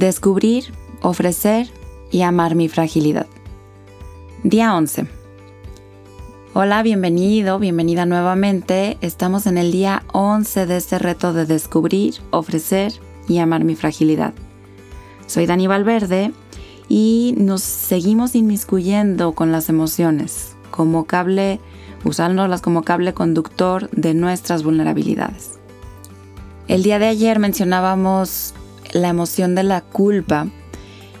Descubrir, ofrecer y amar mi fragilidad. Día 11. Hola, bienvenido, bienvenida nuevamente. Estamos en el día 11 de este reto de descubrir, ofrecer y amar mi fragilidad. Soy Dani Valverde y nos seguimos inmiscuyendo con las emociones como cable, usándolas como cable conductor de nuestras vulnerabilidades. El día de ayer mencionábamos la emoción de la culpa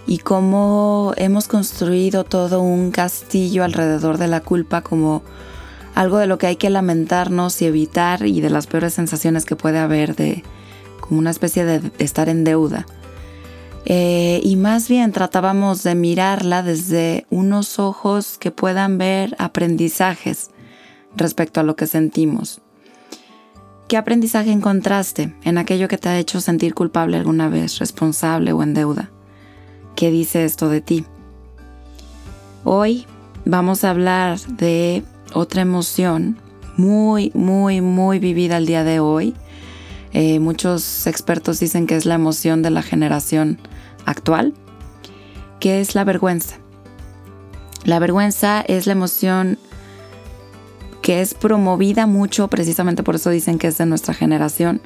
y cómo hemos construido todo un castillo alrededor de la culpa como algo de lo que hay que lamentarnos y evitar y de las peores sensaciones que puede haber de como una especie de estar en deuda. Eh, y más bien tratábamos de mirarla desde unos ojos que puedan ver aprendizajes respecto a lo que sentimos. ¿Qué aprendizaje encontraste en aquello que te ha hecho sentir culpable alguna vez, responsable o en deuda? ¿Qué dice esto de ti? Hoy vamos a hablar de otra emoción muy, muy, muy vivida el día de hoy. Eh, muchos expertos dicen que es la emoción de la generación actual, que es la vergüenza. La vergüenza es la emoción que es promovida mucho, precisamente por eso dicen que es de nuestra generación,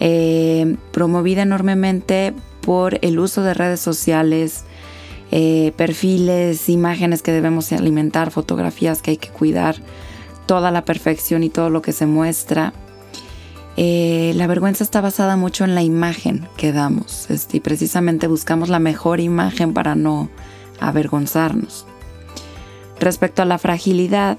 eh, promovida enormemente por el uso de redes sociales, eh, perfiles, imágenes que debemos alimentar, fotografías que hay que cuidar, toda la perfección y todo lo que se muestra. Eh, la vergüenza está basada mucho en la imagen que damos este, y precisamente buscamos la mejor imagen para no avergonzarnos. Respecto a la fragilidad,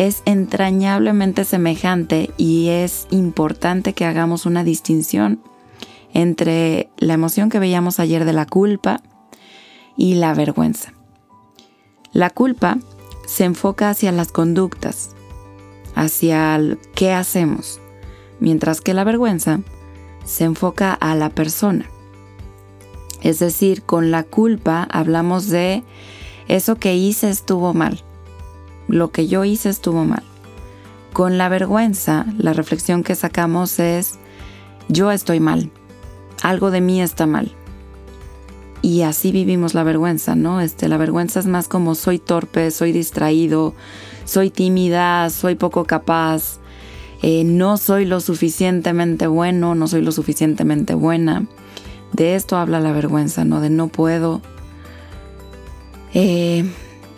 es entrañablemente semejante y es importante que hagamos una distinción entre la emoción que veíamos ayer de la culpa y la vergüenza. La culpa se enfoca hacia las conductas, hacia el qué hacemos, mientras que la vergüenza se enfoca a la persona. Es decir, con la culpa hablamos de eso que hice estuvo mal lo que yo hice estuvo mal. Con la vergüenza, la reflexión que sacamos es, yo estoy mal, algo de mí está mal. Y así vivimos la vergüenza, ¿no? Este, la vergüenza es más como soy torpe, soy distraído, soy tímida, soy poco capaz, eh, no soy lo suficientemente bueno, no soy lo suficientemente buena. De esto habla la vergüenza, ¿no? De no puedo. Eh,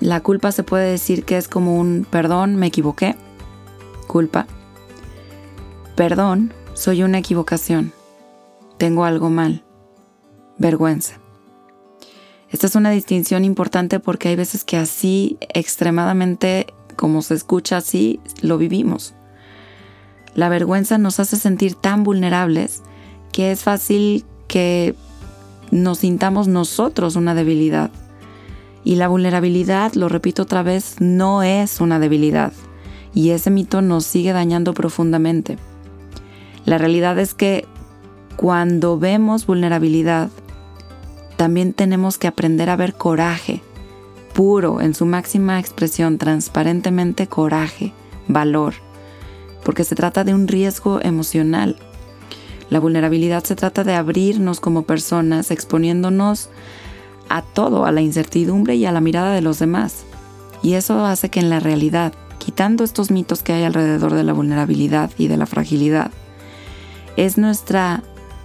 la culpa se puede decir que es como un perdón, me equivoqué. Culpa. Perdón, soy una equivocación. Tengo algo mal. Vergüenza. Esta es una distinción importante porque hay veces que así, extremadamente, como se escucha así, lo vivimos. La vergüenza nos hace sentir tan vulnerables que es fácil que nos sintamos nosotros una debilidad y la vulnerabilidad, lo repito otra vez, no es una debilidad. Y ese mito nos sigue dañando profundamente. La realidad es que cuando vemos vulnerabilidad, también tenemos que aprender a ver coraje, puro, en su máxima expresión, transparentemente coraje, valor, porque se trata de un riesgo emocional. La vulnerabilidad se trata de abrirnos como personas, exponiéndonos a todo, a la incertidumbre y a la mirada de los demás. Y eso hace que en la realidad, quitando estos mitos que hay alrededor de la vulnerabilidad y de la fragilidad, es nuestra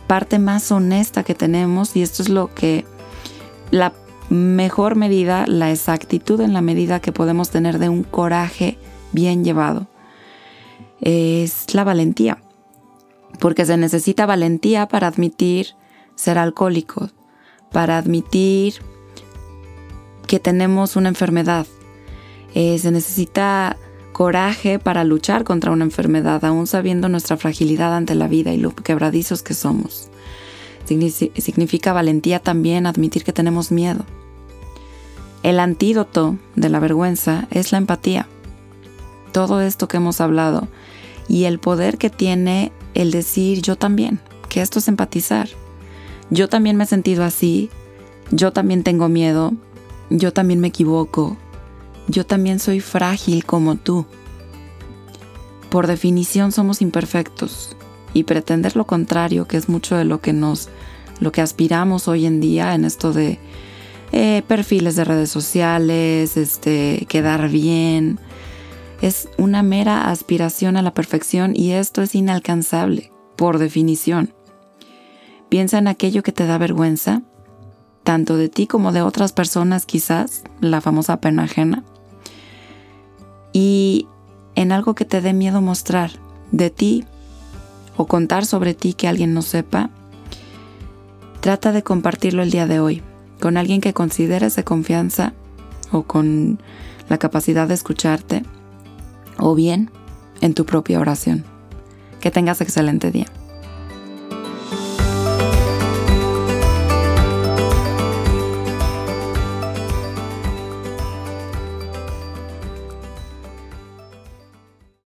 parte más honesta que tenemos y esto es lo que la mejor medida, la exactitud en la medida que podemos tener de un coraje bien llevado, es la valentía. Porque se necesita valentía para admitir ser alcohólico, para admitir que tenemos una enfermedad. Eh, se necesita coraje para luchar contra una enfermedad, aún sabiendo nuestra fragilidad ante la vida y lo quebradizos que somos. Significa valentía también admitir que tenemos miedo. El antídoto de la vergüenza es la empatía. Todo esto que hemos hablado y el poder que tiene el decir yo también, que esto es empatizar. Yo también me he sentido así, yo también tengo miedo, yo también me equivoco, yo también soy frágil como tú. Por definición somos imperfectos y pretender lo contrario, que es mucho de lo que nos lo que aspiramos hoy en día en esto de eh, perfiles de redes sociales, este, quedar bien. Es una mera aspiración a la perfección y esto es inalcanzable, por definición. Piensa en aquello que te da vergüenza, tanto de ti como de otras personas quizás, la famosa pena ajena, y en algo que te dé miedo mostrar de ti o contar sobre ti que alguien no sepa, trata de compartirlo el día de hoy con alguien que consideres de confianza o con la capacidad de escucharte o bien en tu propia oración. Que tengas excelente día.